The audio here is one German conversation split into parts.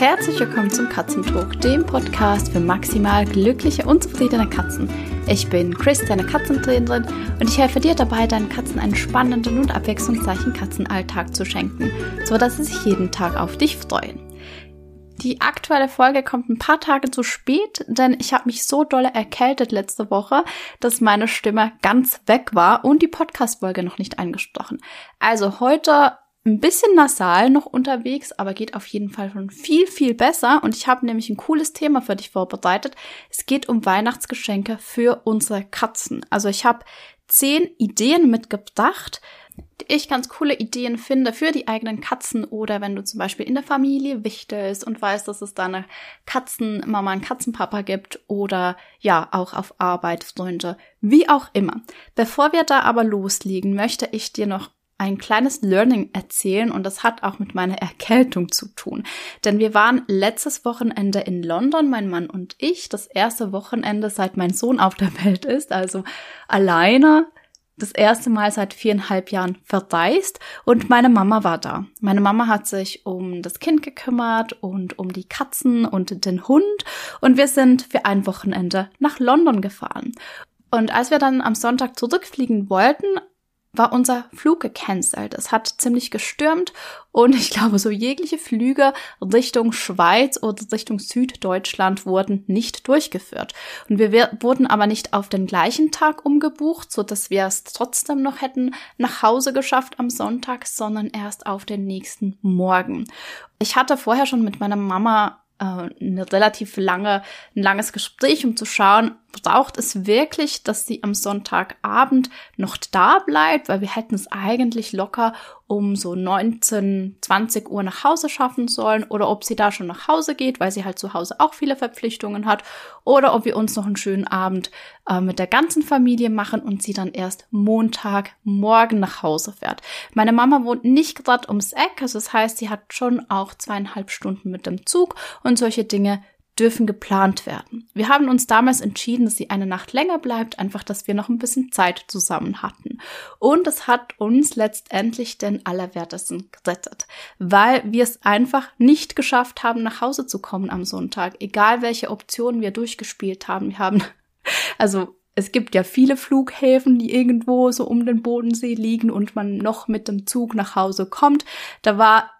Herzlich willkommen zum Katzentalk, dem Podcast für maximal glückliche und zufriedene Katzen. Ich bin Chris, deine Katzentrainerin, und ich helfe dir dabei, deinen Katzen einen spannenden und abwechslungsreichen Katzenalltag zu schenken, sodass sie sich jeden Tag auf dich freuen. Die aktuelle Folge kommt ein paar Tage zu spät, denn ich habe mich so dolle erkältet letzte Woche, dass meine Stimme ganz weg war und die Podcast-Folge noch nicht eingesprochen. Also heute ein bisschen nasal noch unterwegs, aber geht auf jeden Fall schon viel, viel besser. Und ich habe nämlich ein cooles Thema für dich vorbereitet. Es geht um Weihnachtsgeschenke für unsere Katzen. Also ich habe zehn Ideen mitgebracht, die ich ganz coole Ideen finde für die eigenen Katzen oder wenn du zum Beispiel in der Familie wichtelst und weißt, dass es da eine Katzenmama, einen Katzenpapa gibt oder ja, auch auf Arbeit, Freunde, wie auch immer. Bevor wir da aber loslegen, möchte ich dir noch ein kleines Learning erzählen und das hat auch mit meiner Erkältung zu tun. Denn wir waren letztes Wochenende in London, mein Mann und ich, das erste Wochenende seit mein Sohn auf der Welt ist, also alleine das erste Mal seit viereinhalb Jahren verreist und meine Mama war da. Meine Mama hat sich um das Kind gekümmert und um die Katzen und den Hund und wir sind für ein Wochenende nach London gefahren. Und als wir dann am Sonntag zurückfliegen wollten, war unser Flug gecancelt. Es hat ziemlich gestürmt und ich glaube, so jegliche Flüge Richtung Schweiz oder Richtung Süddeutschland wurden nicht durchgeführt. Und wir wurden aber nicht auf den gleichen Tag umgebucht, so dass wir es trotzdem noch hätten nach Hause geschafft am Sonntag, sondern erst auf den nächsten Morgen. Ich hatte vorher schon mit meiner Mama äh, eine relativ lange, ein langes Gespräch, um zu schauen, braucht es wirklich, dass sie am Sonntagabend noch da bleibt, weil wir hätten es eigentlich locker um so 19, 20 Uhr nach Hause schaffen sollen. Oder ob sie da schon nach Hause geht, weil sie halt zu Hause auch viele Verpflichtungen hat. Oder ob wir uns noch einen schönen Abend äh, mit der ganzen Familie machen und sie dann erst Montagmorgen nach Hause fährt. Meine Mama wohnt nicht gerade ums Eck, also das heißt, sie hat schon auch zweieinhalb Stunden mit dem Zug und solche Dinge dürfen geplant werden. Wir haben uns damals entschieden, dass sie eine Nacht länger bleibt, einfach, dass wir noch ein bisschen Zeit zusammen hatten. Und es hat uns letztendlich den Allerwertesten gerettet, weil wir es einfach nicht geschafft haben, nach Hause zu kommen am Sonntag, egal welche Optionen wir durchgespielt haben. Wir haben, also es gibt ja viele Flughäfen, die irgendwo so um den Bodensee liegen und man noch mit dem Zug nach Hause kommt. Da war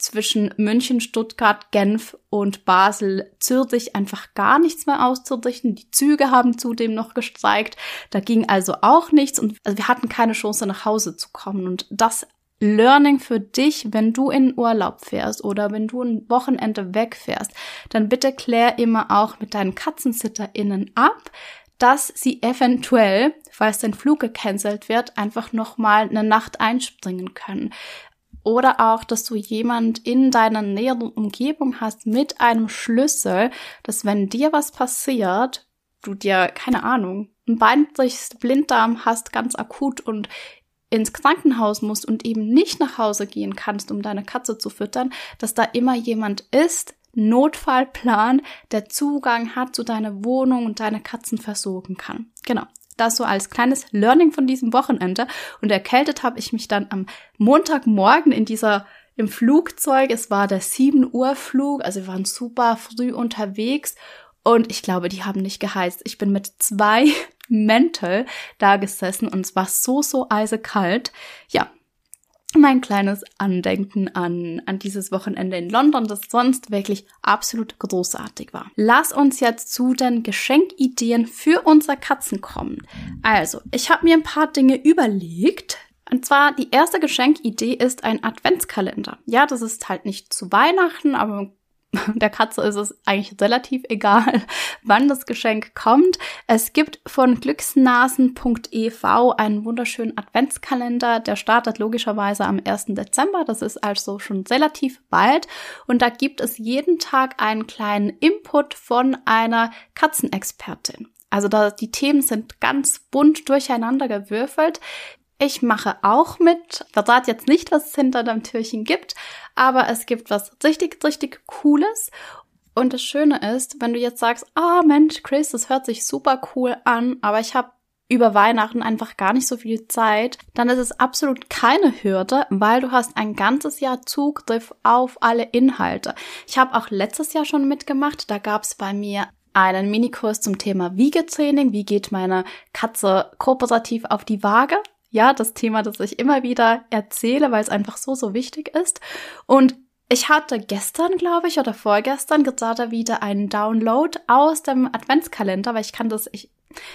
zwischen München, Stuttgart, Genf und Basel, Zürich einfach gar nichts mehr auszurichten. Die Züge haben zudem noch gestreikt. Da ging also auch nichts und also wir hatten keine Chance nach Hause zu kommen. Und das Learning für dich, wenn du in Urlaub fährst oder wenn du ein Wochenende wegfährst, dann bitte klär immer auch mit deinen KatzensitterInnen ab, dass sie eventuell, falls dein Flug gecancelt wird, einfach nochmal eine Nacht einspringen können. Oder auch, dass du jemand in deiner näheren Umgebung hast mit einem Schlüssel, dass wenn dir was passiert, du dir, keine Ahnung, ein Bein durchs Blinddarm hast, ganz akut und ins Krankenhaus musst und eben nicht nach Hause gehen kannst, um deine Katze zu füttern, dass da immer jemand ist, Notfallplan, der Zugang hat zu deiner Wohnung und deine Katzen versorgen kann. Genau. Das so als kleines Learning von diesem Wochenende. Und erkältet habe ich mich dann am Montagmorgen in dieser im Flugzeug. Es war der 7 Uhr Flug, also wir waren super früh unterwegs und ich glaube, die haben nicht geheizt. Ich bin mit zwei Mäntel da gesessen und es war so, so eisekalt. Ja, mein kleines Andenken an, an dieses Wochenende in London, das sonst wirklich absolut großartig war. Lass uns jetzt zu den Geschenkideen für unsere Katzen kommen. Also, ich habe mir ein paar Dinge überlegt. Und zwar die erste Geschenkidee ist ein Adventskalender. Ja, das ist halt nicht zu Weihnachten, aber der Katze ist es eigentlich relativ egal, wann das Geschenk kommt. Es gibt von glücksnasen.ev einen wunderschönen Adventskalender. Der startet logischerweise am 1. Dezember. Das ist also schon relativ bald. Und da gibt es jeden Tag einen kleinen Input von einer Katzenexpertin. Also da, die Themen sind ganz bunt durcheinander gewürfelt. Ich mache auch mit. Verrate jetzt nicht, was es hinter dem Türchen gibt, aber es gibt was richtig, richtig Cooles. Und das Schöne ist, wenn du jetzt sagst, ah oh Mensch, Chris, das hört sich super cool an, aber ich habe über Weihnachten einfach gar nicht so viel Zeit, dann ist es absolut keine Hürde, weil du hast ein ganzes Jahr Zugriff auf alle Inhalte. Ich habe auch letztes Jahr schon mitgemacht, da gab es bei mir einen Minikurs zum Thema Wiegetraining. Wie geht meine Katze kooperativ auf die Waage? Ja, das Thema, das ich immer wieder erzähle, weil es einfach so, so wichtig ist. Und ich hatte gestern, glaube ich, oder vorgestern gerade wieder einen Download aus dem Adventskalender, weil ich kann das, ich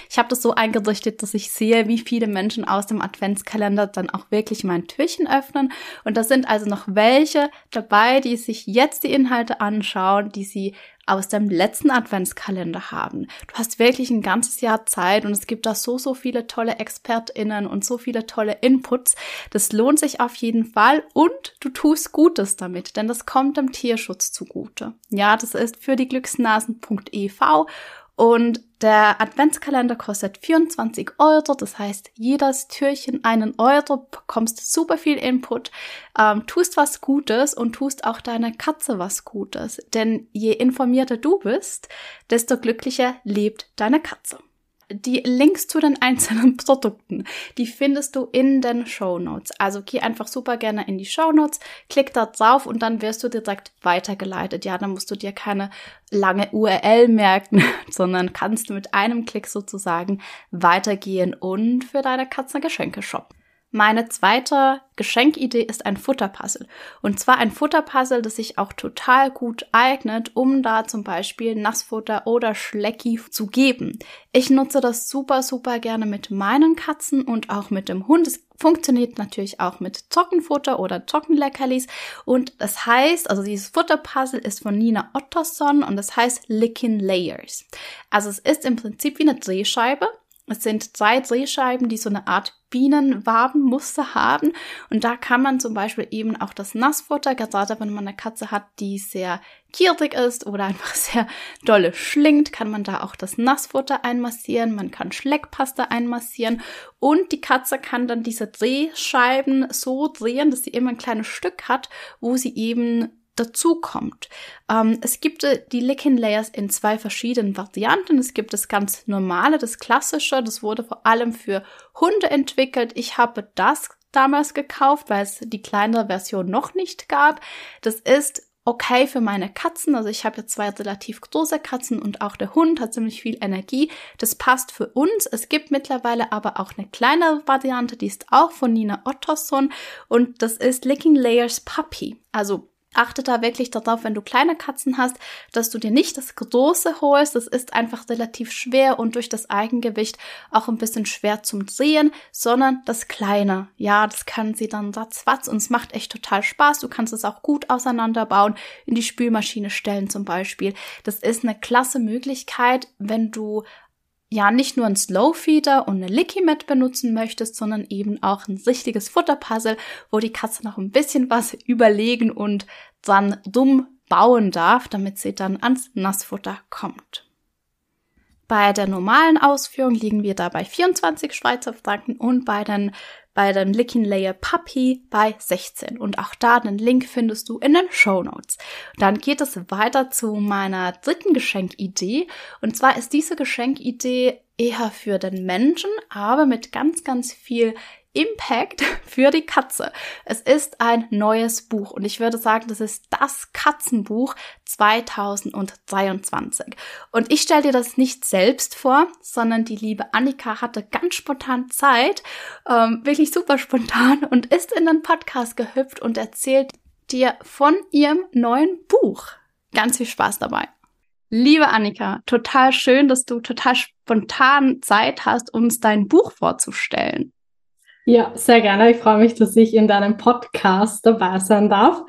ich habe das so eingerichtet, dass ich sehe, wie viele Menschen aus dem Adventskalender dann auch wirklich mein Türchen öffnen. Und da sind also noch welche dabei, die sich jetzt die Inhalte anschauen, die sie aus dem letzten Adventskalender haben. Du hast wirklich ein ganzes Jahr Zeit und es gibt da so, so viele tolle ExpertInnen und so viele tolle Inputs. Das lohnt sich auf jeden Fall und du tust Gutes damit, denn das kommt dem Tierschutz zugute. Ja, das ist für die Glücksnasen.ev und der Adventskalender kostet 24 Euro, das heißt, jedes Türchen einen Euro, bekommst super viel Input, ähm, tust was Gutes und tust auch deiner Katze was Gutes. Denn je informierter du bist, desto glücklicher lebt deine Katze. Die Links zu den einzelnen Produkten, die findest du in den Show Notes. Also geh einfach super gerne in die Show Notes, klick da drauf und dann wirst du direkt weitergeleitet. Ja, dann musst du dir keine lange URL merken, sondern kannst mit einem Klick sozusagen weitergehen und für deine Katze Geschenke shoppen. Meine zweite Geschenkidee ist ein Futterpuzzle. Und zwar ein Futterpuzzle, das sich auch total gut eignet, um da zum Beispiel Nassfutter oder Schlecki zu geben. Ich nutze das super, super gerne mit meinen Katzen und auch mit dem Hund. Es funktioniert natürlich auch mit Trockenfutter oder Trockenleckerlis. Und das heißt, also dieses Futterpuzzle ist von Nina Otterson und das heißt Licking Layers. Also es ist im Prinzip wie eine Drehscheibe es sind zwei Drehscheiben, die so eine Art Bienenwabenmuster haben. Und da kann man zum Beispiel eben auch das Nassfutter, gerade wenn man eine Katze hat, die sehr gierig ist oder einfach sehr dolle schlingt, kann man da auch das Nassfutter einmassieren. Man kann Schleckpasta einmassieren. Und die Katze kann dann diese Drehscheiben so drehen, dass sie immer ein kleines Stück hat, wo sie eben dazu kommt. Ähm, es gibt äh, die Licking Layers in zwei verschiedenen Varianten. Es gibt das ganz normale, das klassische, das wurde vor allem für Hunde entwickelt. Ich habe das damals gekauft, weil es die kleinere Version noch nicht gab. Das ist okay für meine Katzen. Also ich habe jetzt zwei relativ große Katzen und auch der Hund hat ziemlich viel Energie. Das passt für uns. Es gibt mittlerweile aber auch eine kleinere Variante, die ist auch von Nina Otterson und das ist Licking Layers Puppy. Also achte da wirklich darauf, wenn du kleine Katzen hast, dass du dir nicht das große holst. Das ist einfach relativ schwer und durch das Eigengewicht auch ein bisschen schwer zum Drehen, sondern das kleine. Ja, das kann sie dann ratzfatz und es macht echt total Spaß. Du kannst es auch gut auseinanderbauen, in die Spülmaschine stellen zum Beispiel. Das ist eine klasse Möglichkeit, wenn du ja nicht nur ein Slowfeeder und eine Licky Mat benutzen möchtest, sondern eben auch ein richtiges Futterpuzzle, wo die Katze noch ein bisschen was überlegen und dann dumm bauen darf, damit sie dann ans Nassfutter kommt. Bei der normalen Ausführung liegen wir da bei 24 Schweizer Franken und bei den bei dem Licking Layer Puppy bei 16. Und auch da den Link findest du in den Show Notes. Dann geht es weiter zu meiner dritten Geschenkidee. Und zwar ist diese Geschenkidee eher für den Menschen, aber mit ganz, ganz viel Impact für die Katze. Es ist ein neues Buch und ich würde sagen, das ist das Katzenbuch 2023. Und ich stelle dir das nicht selbst vor, sondern die liebe Annika hatte ganz spontan Zeit, ähm, wirklich super spontan und ist in den Podcast gehüpft und erzählt dir von ihrem neuen Buch. Ganz viel Spaß dabei. Liebe Annika, total schön, dass du total spontan Zeit hast, uns dein Buch vorzustellen. Ja, sehr gerne. Ich freue mich, dass ich in deinem Podcast dabei sein darf.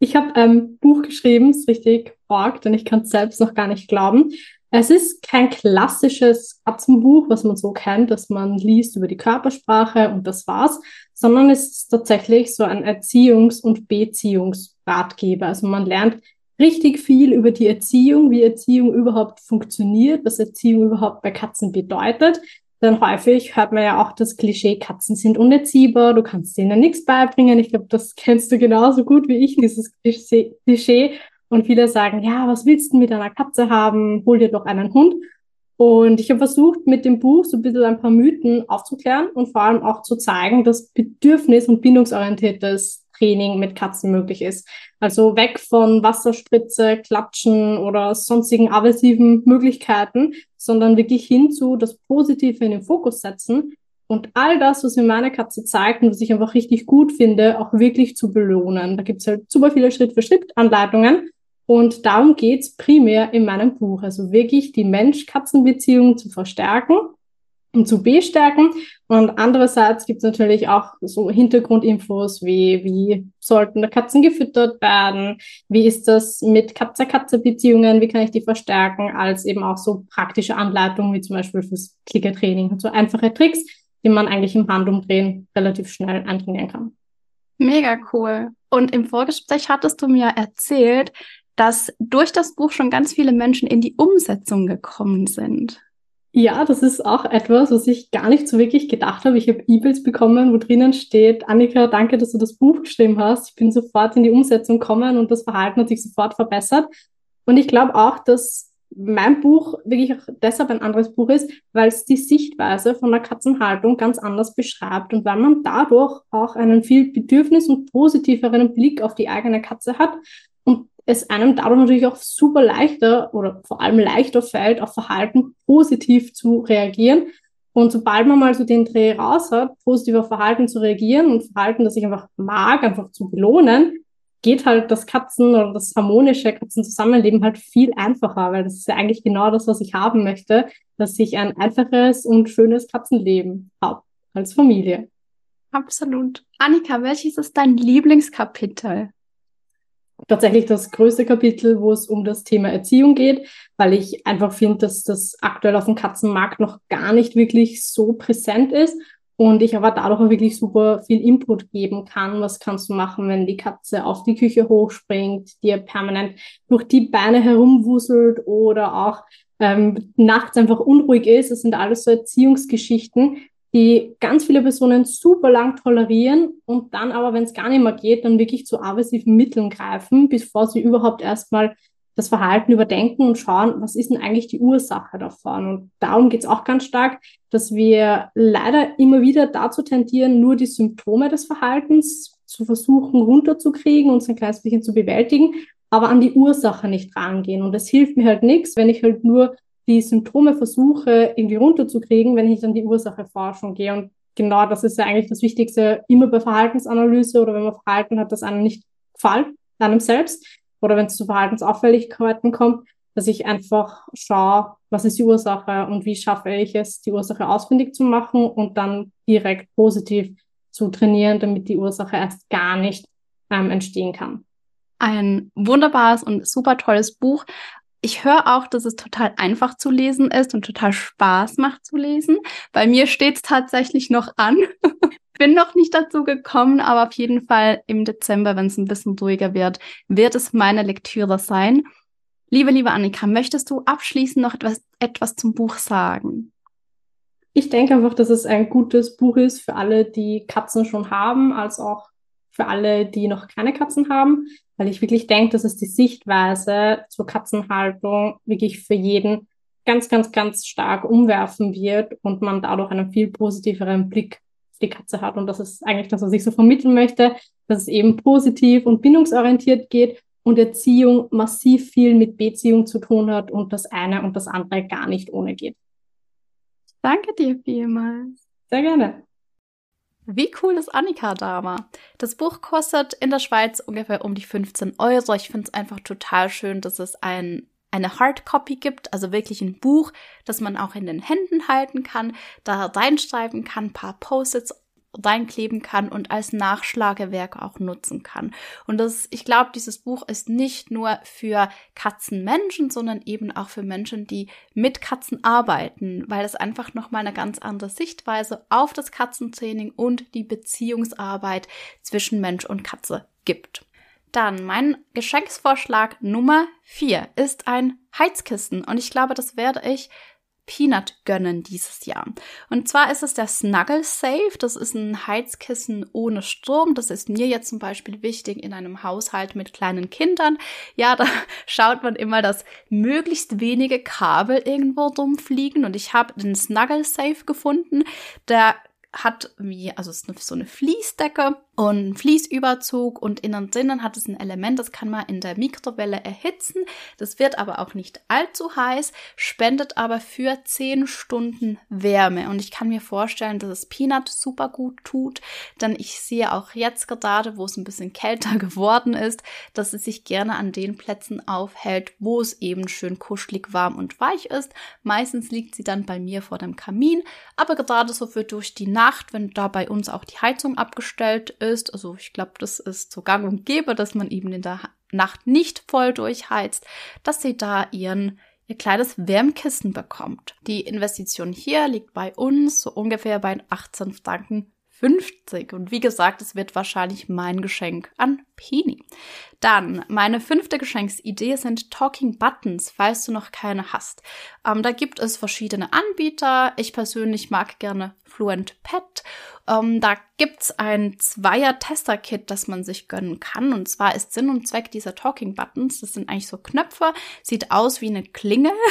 Ich habe ein Buch geschrieben, ist richtig arg, denn ich kann es selbst noch gar nicht glauben. Es ist kein klassisches Katzenbuch, was man so kennt, dass man liest über die Körpersprache und das war's, sondern es ist tatsächlich so ein Erziehungs- und Beziehungsratgeber. Also man lernt richtig viel über die Erziehung, wie Erziehung überhaupt funktioniert, was Erziehung überhaupt bei Katzen bedeutet. Denn häufig hört man ja auch das Klischee, Katzen sind unerziehbar, du kannst denen nichts beibringen. Ich glaube, das kennst du genauso gut wie ich, dieses Klischee. Und viele sagen, ja, was willst du mit einer Katze haben? Hol dir doch einen Hund. Und ich habe versucht, mit dem Buch so ein bisschen ein paar Mythen aufzuklären und vor allem auch zu zeigen, dass bedürfnis- und bindungsorientiertes Training mit Katzen möglich ist. Also weg von Wasserspritze, Klatschen oder sonstigen aversiven Möglichkeiten, sondern wirklich hin zu das Positive in den Fokus setzen und all das, was mir meine Katze zeigt und was ich einfach richtig gut finde, auch wirklich zu belohnen. Da gibt's halt super viele Schritt-für-Schritt-Anleitungen und darum geht's primär in meinem Buch. Also wirklich die Mensch-Katzen-Beziehung zu verstärken zu bestärken. Und andererseits gibt's natürlich auch so Hintergrundinfos wie, wie sollten da Katzen gefüttert werden? Wie ist das mit Katze-Katze-Beziehungen? Wie kann ich die verstärken? Als eben auch so praktische Anleitungen, wie zum Beispiel fürs Klickertraining so einfache Tricks, die man eigentlich im Handumdrehen relativ schnell antrainieren kann. Mega cool. Und im Vorgespräch hattest du mir erzählt, dass durch das Buch schon ganz viele Menschen in die Umsetzung gekommen sind. Ja, das ist auch etwas, was ich gar nicht so wirklich gedacht habe. Ich habe E-Mails bekommen, wo drinnen steht, Annika, danke, dass du das Buch geschrieben hast. Ich bin sofort in die Umsetzung gekommen und das Verhalten hat sich sofort verbessert. Und ich glaube auch, dass mein Buch wirklich auch deshalb ein anderes Buch ist, weil es die Sichtweise von der Katzenhaltung ganz anders beschreibt und weil man dadurch auch einen viel bedürfnis- und positiveren Blick auf die eigene Katze hat es einem dadurch natürlich auch super leichter oder vor allem leichter fällt, auf Verhalten positiv zu reagieren. Und sobald man mal so den Dreh raus hat, positiv auf Verhalten zu reagieren und Verhalten, das ich einfach mag, einfach zu belohnen, geht halt das Katzen oder das harmonische Katzenzusammenleben halt viel einfacher, weil das ist ja eigentlich genau das, was ich haben möchte, dass ich ein einfaches und schönes Katzenleben habe als Familie. Absolut. Annika, welches ist dein Lieblingskapitel? Tatsächlich das größte Kapitel, wo es um das Thema Erziehung geht, weil ich einfach finde, dass das aktuell auf dem Katzenmarkt noch gar nicht wirklich so präsent ist und ich aber dadurch auch wirklich super viel Input geben kann. Was kannst du machen, wenn die Katze auf die Küche hochspringt, dir permanent durch die Beine herumwuselt oder auch ähm, nachts einfach unruhig ist. Das sind alles so Erziehungsgeschichten, die ganz viele Personen super lang tolerieren und dann aber, wenn es gar nicht mehr geht, dann wirklich zu aversiven Mitteln greifen, bevor sie überhaupt erstmal das Verhalten überdenken und schauen, was ist denn eigentlich die Ursache davon. Und darum geht es auch ganz stark, dass wir leider immer wieder dazu tendieren, nur die Symptome des Verhaltens zu versuchen runterzukriegen und so ein kleines bisschen zu bewältigen, aber an die Ursache nicht rangehen. Und es hilft mir halt nichts, wenn ich halt nur die Symptome versuche irgendwie runterzukriegen, wenn ich dann die Ursachenforschung gehe. Und genau das ist ja eigentlich das Wichtigste immer bei Verhaltensanalyse oder wenn man Verhalten hat, das einem nicht gefällt, einem selbst, oder wenn es zu Verhaltensauffälligkeiten kommt, dass ich einfach schaue, was ist die Ursache und wie schaffe ich es, die Ursache ausfindig zu machen und dann direkt positiv zu trainieren, damit die Ursache erst gar nicht ähm, entstehen kann. Ein wunderbares und super tolles Buch. Ich höre auch, dass es total einfach zu lesen ist und total Spaß macht zu lesen. Bei mir steht es tatsächlich noch an. Bin noch nicht dazu gekommen, aber auf jeden Fall im Dezember, wenn es ein bisschen ruhiger wird, wird es meine Lektüre sein. Liebe, liebe Annika, möchtest du abschließend noch etwas, etwas zum Buch sagen? Ich denke einfach, dass es ein gutes Buch ist für alle, die Katzen schon haben, als auch für alle, die noch keine Katzen haben, weil ich wirklich denke, dass es die Sichtweise zur Katzenhaltung wirklich für jeden ganz, ganz, ganz stark umwerfen wird und man dadurch einen viel positiveren Blick auf die Katze hat. Und das ist eigentlich das, was ich so vermitteln möchte, dass es eben positiv und bindungsorientiert geht und Erziehung massiv viel mit Beziehung zu tun hat und das eine und das andere gar nicht ohne geht. Danke dir vielmals. Sehr gerne. Wie cool ist Annika da war. Das Buch kostet in der Schweiz ungefähr um die 15 Euro. Ich finde es einfach total schön, dass es ein, eine Hardcopy gibt, also wirklich ein Buch, das man auch in den Händen halten kann, da reinschreiben kann, ein paar Post-its reinkleben kann und als Nachschlagewerk auch nutzen kann. Und das, ich glaube, dieses Buch ist nicht nur für Katzenmenschen, sondern eben auch für Menschen, die mit Katzen arbeiten, weil es einfach nochmal eine ganz andere Sichtweise auf das Katzentraining und die Beziehungsarbeit zwischen Mensch und Katze gibt. Dann mein Geschenksvorschlag Nummer vier ist ein Heizkissen und ich glaube, das werde ich Peanut gönnen dieses Jahr. Und zwar ist es der Snuggle Safe. Das ist ein Heizkissen ohne Strom. Das ist mir jetzt zum Beispiel wichtig in einem Haushalt mit kleinen Kindern. Ja, da schaut man immer, dass möglichst wenige Kabel irgendwo rumfliegen. Und ich habe den Snuggle Safe gefunden. Der hat wie, also ist so eine Fließdecke und Fließüberzug und innen drinnen hat es ein Element, das kann man in der Mikrowelle erhitzen. Das wird aber auch nicht allzu heiß, spendet aber für 10 Stunden Wärme. Und ich kann mir vorstellen, dass es Peanut super gut tut, denn ich sehe auch jetzt gerade, wo es ein bisschen kälter geworden ist, dass es sich gerne an den Plätzen aufhält, wo es eben schön kuschelig warm und weich ist. Meistens liegt sie dann bei mir vor dem Kamin, aber gerade so für durch die Nacht, wenn da bei uns auch die Heizung abgestellt ist, ist. Also ich glaube, das ist so gang und gäbe, dass man eben in der Nacht nicht voll durchheizt, dass sie da ihren ihr kleines Wärmkissen bekommt. Die Investition hier liegt bei uns so ungefähr bei 18 Franken 50. Und wie gesagt, es wird wahrscheinlich mein Geschenk an Penny. Dann, meine fünfte Geschenksidee sind Talking Buttons, falls du noch keine hast. Ähm, da gibt es verschiedene Anbieter. Ich persönlich mag gerne Fluent Pet. Ähm, da gibt's ein Zweier-Tester-Kit, das man sich gönnen kann. Und zwar ist Sinn und Zweck dieser Talking Buttons, das sind eigentlich so Knöpfe, sieht aus wie eine Klingel.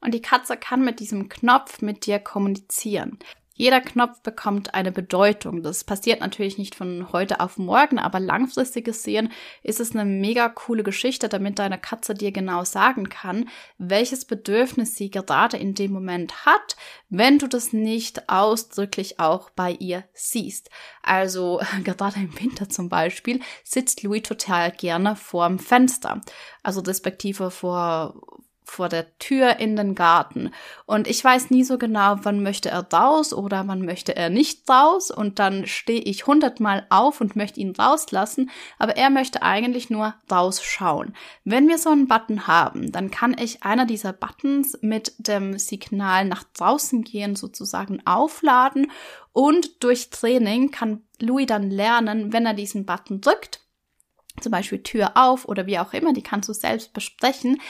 Und die Katze kann mit diesem Knopf mit dir kommunizieren. Jeder Knopf bekommt eine Bedeutung. Das passiert natürlich nicht von heute auf morgen, aber langfristig gesehen ist es eine mega coole Geschichte, damit deine Katze dir genau sagen kann, welches Bedürfnis sie gerade in dem Moment hat, wenn du das nicht ausdrücklich auch bei ihr siehst. Also gerade im Winter zum Beispiel sitzt Louis total gerne vorm Fenster. Also respektive vor, vor der Tür in den Garten. Und ich weiß nie so genau, wann möchte er raus oder wann möchte er nicht raus. Und dann stehe ich hundertmal auf und möchte ihn rauslassen, aber er möchte eigentlich nur rausschauen. Wenn wir so einen Button haben, dann kann ich einer dieser Buttons mit dem Signal nach draußen gehen sozusagen aufladen und durch Training kann Louis dann lernen, wenn er diesen Button drückt, zum Beispiel Tür auf oder wie auch immer, die kannst du selbst besprechen,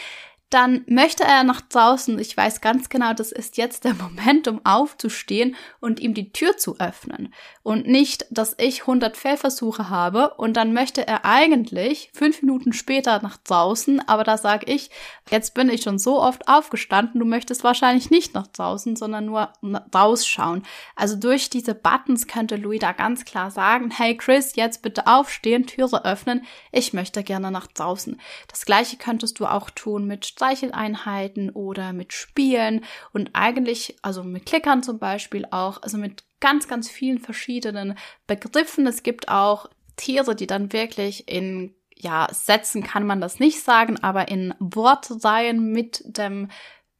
dann möchte er nach draußen. Ich weiß ganz genau, das ist jetzt der Moment, um aufzustehen und ihm die Tür zu öffnen. Und nicht, dass ich 100 Fehlversuche habe und dann möchte er eigentlich fünf Minuten später nach draußen, aber da sage ich, jetzt bin ich schon so oft aufgestanden, du möchtest wahrscheinlich nicht nach draußen, sondern nur rausschauen. Also durch diese Buttons könnte Louis da ganz klar sagen, hey Chris, jetzt bitte aufstehen, Türe öffnen, ich möchte gerne nach draußen. Das gleiche könntest du auch tun mit Streicheleinheiten oder mit Spielen und eigentlich, also mit Klickern zum Beispiel auch, also mit ganz, ganz vielen verschiedenen Begriffen. Es gibt auch Tiere, die dann wirklich in ja, Sätzen kann man das nicht sagen, aber in Wortreihen mit dem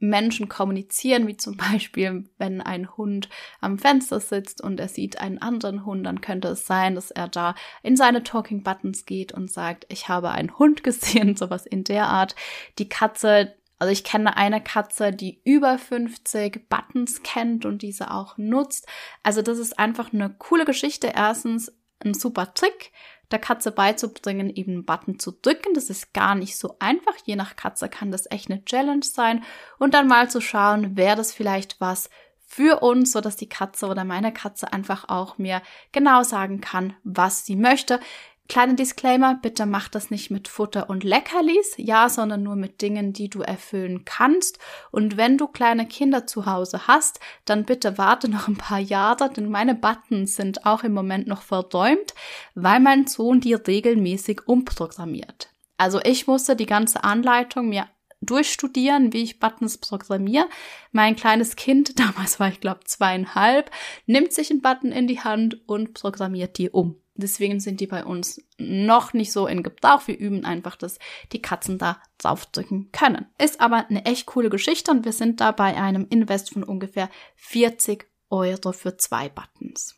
Menschen kommunizieren, wie zum Beispiel, wenn ein Hund am Fenster sitzt und er sieht einen anderen Hund, dann könnte es sein, dass er da in seine Talking Buttons geht und sagt, ich habe einen Hund gesehen, sowas in der Art. Die Katze also ich kenne eine Katze, die über 50 Buttons kennt und diese auch nutzt. Also das ist einfach eine coole Geschichte. Erstens ein super Trick der Katze beizubringen, eben einen Button zu drücken. Das ist gar nicht so einfach. Je nach Katze kann das echt eine Challenge sein. Und dann mal zu schauen, wäre das vielleicht was für uns, so dass die Katze oder meine Katze einfach auch mir genau sagen kann, was sie möchte. Kleiner Disclaimer, bitte mach das nicht mit Futter und Leckerlis, ja, sondern nur mit Dingen, die du erfüllen kannst. Und wenn du kleine Kinder zu Hause hast, dann bitte warte noch ein paar Jahre, denn meine Buttons sind auch im Moment noch verdäumt, weil mein Sohn die regelmäßig umprogrammiert. Also ich musste die ganze Anleitung mir durchstudieren, wie ich Buttons programmiere. Mein kleines Kind, damals war ich glaube zweieinhalb, nimmt sich einen Button in die Hand und programmiert die um. Deswegen sind die bei uns noch nicht so in Gebrauch. Wir üben einfach, dass die Katzen da draufdrücken können. Ist aber eine echt coole Geschichte und wir sind da bei einem Invest von ungefähr 40 Euro für zwei Buttons.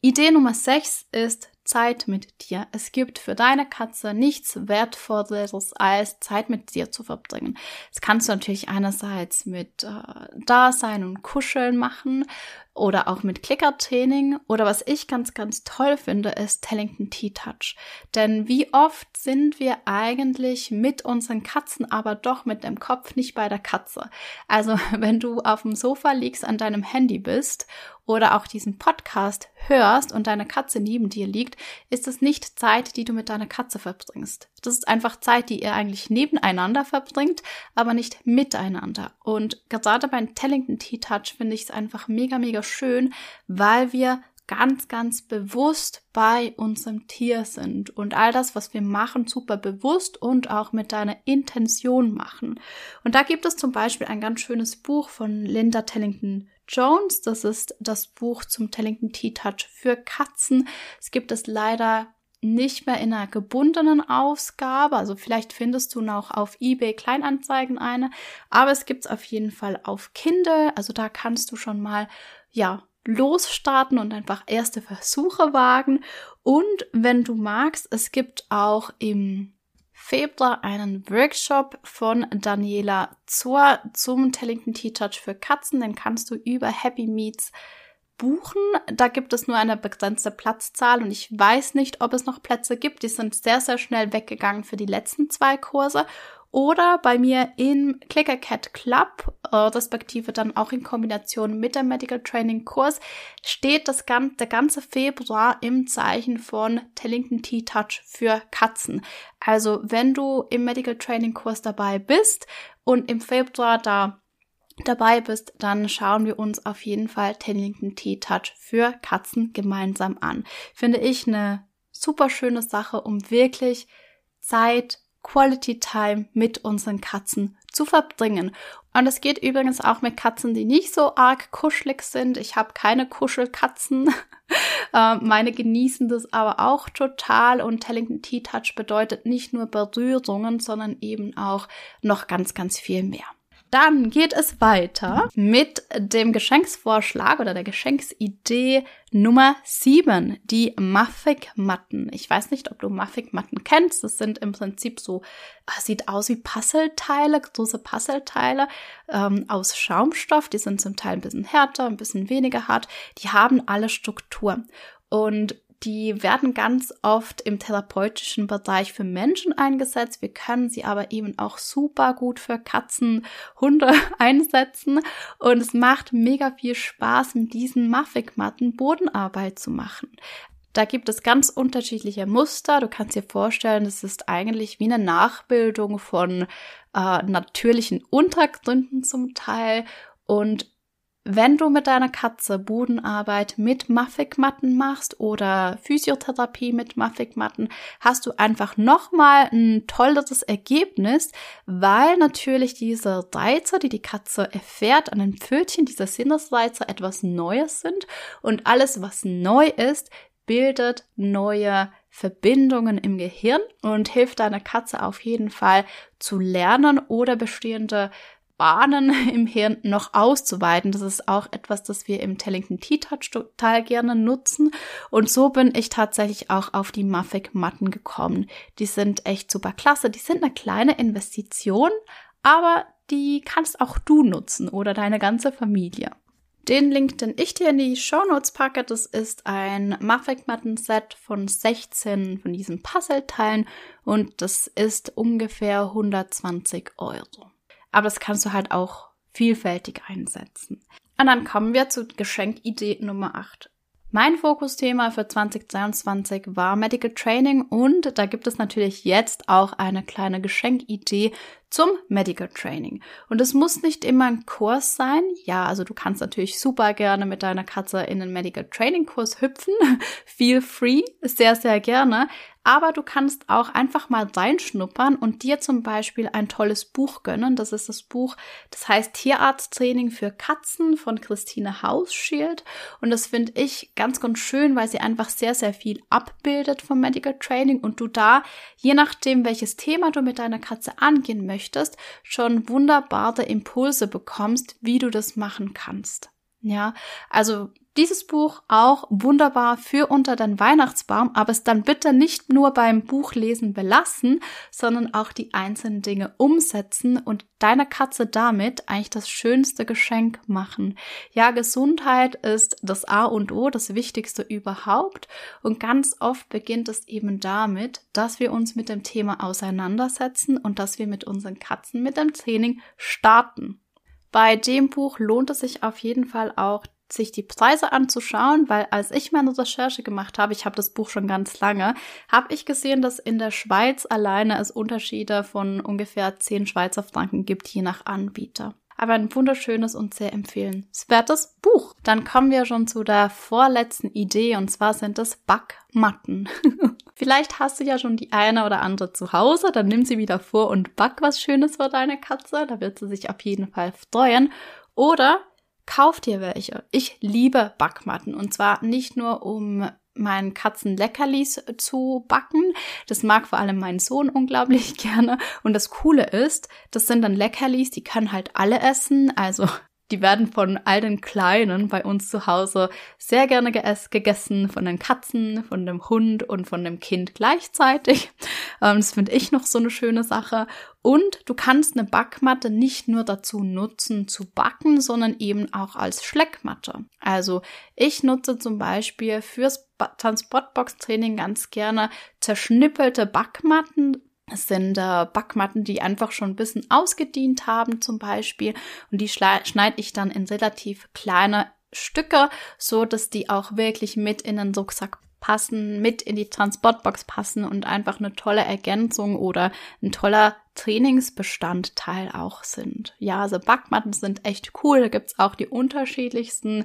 Idee Nummer 6 ist Zeit mit dir. Es gibt für deine Katze nichts Wertvolleres als Zeit mit dir zu verbringen. Das kannst du natürlich einerseits mit äh, Dasein und Kuscheln machen oder auch mit Klickertraining. Oder was ich ganz, ganz toll finde, ist Tellington T-Touch. Denn wie oft sind wir eigentlich mit unseren Katzen, aber doch mit dem Kopf nicht bei der Katze? Also wenn du auf dem Sofa liegst, an deinem Handy bist oder auch diesen Podcast hörst und deine Katze neben dir liegt, ist es nicht Zeit, die du mit deiner Katze verbringst. Das ist einfach Zeit, die ihr eigentlich nebeneinander verbringt, aber nicht miteinander. Und gerade beim Tellington T-Touch finde ich es einfach mega, mega schön, weil wir ganz, ganz bewusst bei unserem Tier sind und all das, was wir machen, super bewusst und auch mit deiner Intention machen. Und da gibt es zum Beispiel ein ganz schönes Buch von Linda Tellington Jones. Das ist das Buch zum Tellington Tea Touch für Katzen. Es gibt es leider nicht mehr in einer gebundenen Ausgabe. Also vielleicht findest du noch auf eBay Kleinanzeigen eine, aber es gibt es auf jeden Fall auf Kindle. Also da kannst du schon mal, ja, losstarten und einfach erste Versuche wagen. Und wenn du magst, es gibt auch im Februar einen Workshop von Daniela Zohr zum Tellington Tea Touch für Katzen. Den kannst du über Happy Meets buchen. Da gibt es nur eine begrenzte Platzzahl und ich weiß nicht, ob es noch Plätze gibt. Die sind sehr, sehr schnell weggegangen für die letzten zwei Kurse oder bei mir im Clicker Cat Club, äh, respektive dann auch in Kombination mit dem Medical Training Kurs, steht das ganze, der ganze Februar im Zeichen von Tellington Tea Touch für Katzen. Also wenn du im Medical Training Kurs dabei bist und im Februar da dabei bist, dann schauen wir uns auf jeden Fall Tellington Tea Touch für Katzen gemeinsam an. Finde ich eine super schöne Sache, um wirklich Zeit Quality Time mit unseren Katzen zu verbringen. Und es geht übrigens auch mit Katzen, die nicht so arg kuschelig sind. Ich habe keine Kuschelkatzen. Äh, meine genießen das aber auch total. Und Tellington Tea Touch bedeutet nicht nur Berührungen, sondern eben auch noch ganz, ganz viel mehr. Dann geht es weiter mit dem Geschenksvorschlag oder der Geschenksidee Nummer 7, die Muffig-Matten. Ich weiß nicht, ob du Muffig-Matten kennst. Das sind im Prinzip so, ah, sieht aus wie Puzzleteile, große Puzzleteile ähm, aus Schaumstoff. Die sind zum Teil ein bisschen härter, ein bisschen weniger hart. Die haben alle Struktur. Und die werden ganz oft im therapeutischen Bereich für Menschen eingesetzt. Wir können sie aber eben auch super gut für Katzen, Hunde einsetzen. Und es macht mega viel Spaß, mit diesen Muffig-Matten Bodenarbeit zu machen. Da gibt es ganz unterschiedliche Muster. Du kannst dir vorstellen, es ist eigentlich wie eine Nachbildung von äh, natürlichen Untergründen zum Teil. Und wenn du mit deiner Katze Bodenarbeit mit Muffig-Matten machst oder Physiotherapie mit Muffig-Matten, hast du einfach nochmal ein tolleres Ergebnis, weil natürlich diese Reize, die die Katze erfährt an den Pfötchen, diese Sinnesreize etwas Neues sind. Und alles, was neu ist, bildet neue Verbindungen im Gehirn und hilft deiner Katze auf jeden Fall zu lernen oder bestehende Bahnen im Hirn noch auszuweiten. Das ist auch etwas, das wir im Tellington T-Touch total gerne nutzen. Und so bin ich tatsächlich auch auf die Muffig-Matten gekommen. Die sind echt super klasse. Die sind eine kleine Investition, aber die kannst auch du nutzen oder deine ganze Familie. Den Link, den ich dir in die Show Notes packe, das ist ein Muffig-Matten-Set von 16 von diesen Puzzleteilen und das ist ungefähr 120 Euro aber das kannst du halt auch vielfältig einsetzen. Und dann kommen wir zu Geschenkidee Nummer 8. Mein Fokusthema für 2022 war Medical Training und da gibt es natürlich jetzt auch eine kleine Geschenkidee zum Medical Training. Und es muss nicht immer ein Kurs sein. Ja, also du kannst natürlich super gerne mit deiner Katze in den Medical Training Kurs hüpfen. Feel free, sehr, sehr gerne. Aber du kannst auch einfach mal reinschnuppern und dir zum Beispiel ein tolles Buch gönnen. Das ist das Buch, das heißt Tierarzttraining für Katzen von Christine Hausschild. Und das finde ich ganz, ganz schön, weil sie einfach sehr, sehr viel abbildet vom Medical Training und du da, je nachdem, welches Thema du mit deiner Katze angehen möchtest, schon wunderbare Impulse bekommst, wie du das machen kannst. Ja, also Dieses Buch auch wunderbar für unter den Weihnachtsbaum, aber es dann bitte nicht nur beim Buchlesen belassen, sondern auch die einzelnen Dinge umsetzen und deiner Katze damit eigentlich das schönste Geschenk machen. Ja, Gesundheit ist das A und O, das Wichtigste überhaupt. Und ganz oft beginnt es eben damit, dass wir uns mit dem Thema auseinandersetzen und dass wir mit unseren Katzen mit dem Training starten. Bei dem Buch lohnt es sich auf jeden Fall auch, sich die Preise anzuschauen, weil als ich meine Recherche gemacht habe, ich habe das Buch schon ganz lange, habe ich gesehen, dass in der Schweiz alleine es Unterschiede von ungefähr 10 Schweizer Franken gibt, je nach Anbieter. Aber ein wunderschönes und sehr empfehlenswertes Buch. Dann kommen wir schon zu der vorletzten Idee und zwar sind es Backmatten. Vielleicht hast du ja schon die eine oder andere zu Hause, dann nimm sie wieder vor und back was Schönes für deine Katze, da wird sie sich auf jeden Fall freuen. Oder kauf dir welche. Ich liebe Backmatten und zwar nicht nur um meinen Katzen Leckerlis zu backen. Das mag vor allem mein Sohn unglaublich gerne. Und das Coole ist, das sind dann Leckerlis, die können halt alle essen. Also die werden von all den Kleinen bei uns zu Hause sehr gerne gegessen, von den Katzen, von dem Hund und von dem Kind gleichzeitig. Ähm, das finde ich noch so eine schöne Sache. Und du kannst eine Backmatte nicht nur dazu nutzen zu backen, sondern eben auch als Schleckmatte. Also ich nutze zum Beispiel fürs Transportbox-Training ganz gerne zerschnippelte Backmatten, es sind äh, Backmatten, die einfach schon ein bisschen ausgedient haben zum Beispiel und die schneide ich dann in relativ kleine Stücke, so dass die auch wirklich mit in den Rucksack passen, mit in die Transportbox passen und einfach eine tolle Ergänzung oder ein toller Trainingsbestandteil auch sind. Ja, also Backmatten sind echt cool. Da gibt's auch die unterschiedlichsten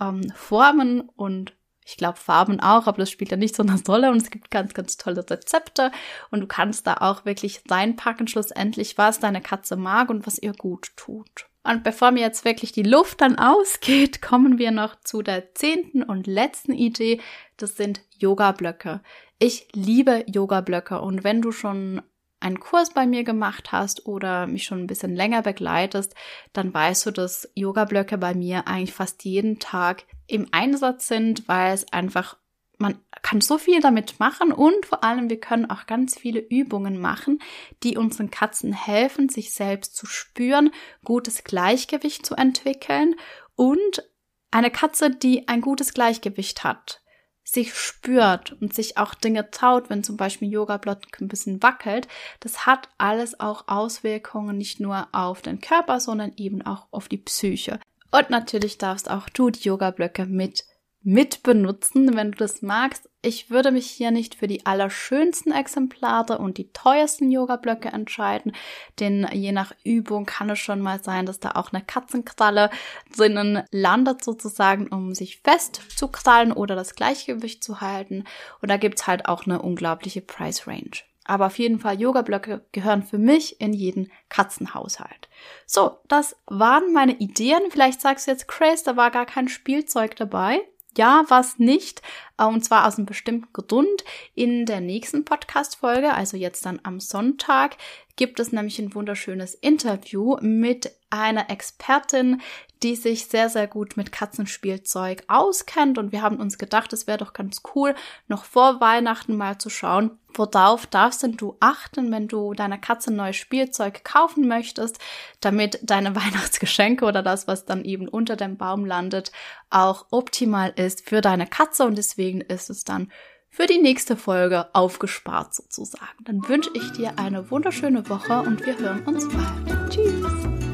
ähm, Formen und ich glaube Farben auch, aber das spielt ja nicht so eine Rolle und es gibt ganz, ganz tolle Rezepte und du kannst da auch wirklich reinpacken schlussendlich, was deine Katze mag und was ihr gut tut. Und bevor mir jetzt wirklich die Luft dann ausgeht, kommen wir noch zu der zehnten und letzten Idee. Das sind Yoga-Blöcke. Ich liebe Yoga-Blöcke und wenn du schon einen Kurs bei mir gemacht hast oder mich schon ein bisschen länger begleitest, dann weißt du, dass Yoga-Blöcke bei mir eigentlich fast jeden Tag im Einsatz sind, weil es einfach man kann so viel damit machen und vor allem wir können auch ganz viele Übungen machen, die unseren Katzen helfen, sich selbst zu spüren, gutes Gleichgewicht zu entwickeln und eine Katze, die ein gutes Gleichgewicht hat, sich spürt und sich auch Dinge traut, wenn zum Beispiel Yoga-Block ein bisschen wackelt, das hat alles auch Auswirkungen nicht nur auf den Körper, sondern eben auch auf die Psyche. Und natürlich darfst auch du die Yoga-Blöcke mit mit benutzen, wenn du das magst. Ich würde mich hier nicht für die allerschönsten Exemplare und die teuersten Yoga-Blöcke entscheiden, denn je nach Übung kann es schon mal sein, dass da auch eine Katzenkralle drinnen landet sozusagen, um sich fest zu krallen oder das Gleichgewicht zu halten. Und da gibt's halt auch eine unglaubliche Price Range. Aber auf jeden Fall, Yoga-Blöcke gehören für mich in jeden Katzenhaushalt. So, das waren meine Ideen. Vielleicht sagst du jetzt, Chris, da war gar kein Spielzeug dabei. Ja, was nicht. Äh, und zwar aus einem bestimmten Grund. In der nächsten Podcast-Folge, also jetzt dann am Sonntag, gibt es nämlich ein wunderschönes Interview mit einer Expertin, die sich sehr, sehr gut mit Katzenspielzeug auskennt. Und wir haben uns gedacht, es wäre doch ganz cool, noch vor Weihnachten mal zu schauen, worauf darfst denn du achten, wenn du deiner Katze neues Spielzeug kaufen möchtest, damit deine Weihnachtsgeschenke oder das, was dann eben unter dem Baum landet, auch optimal ist für deine Katze. Und deswegen ist es dann für die nächste Folge aufgespart sozusagen. Dann wünsche ich dir eine wunderschöne Woche und wir hören uns bald. Tschüss!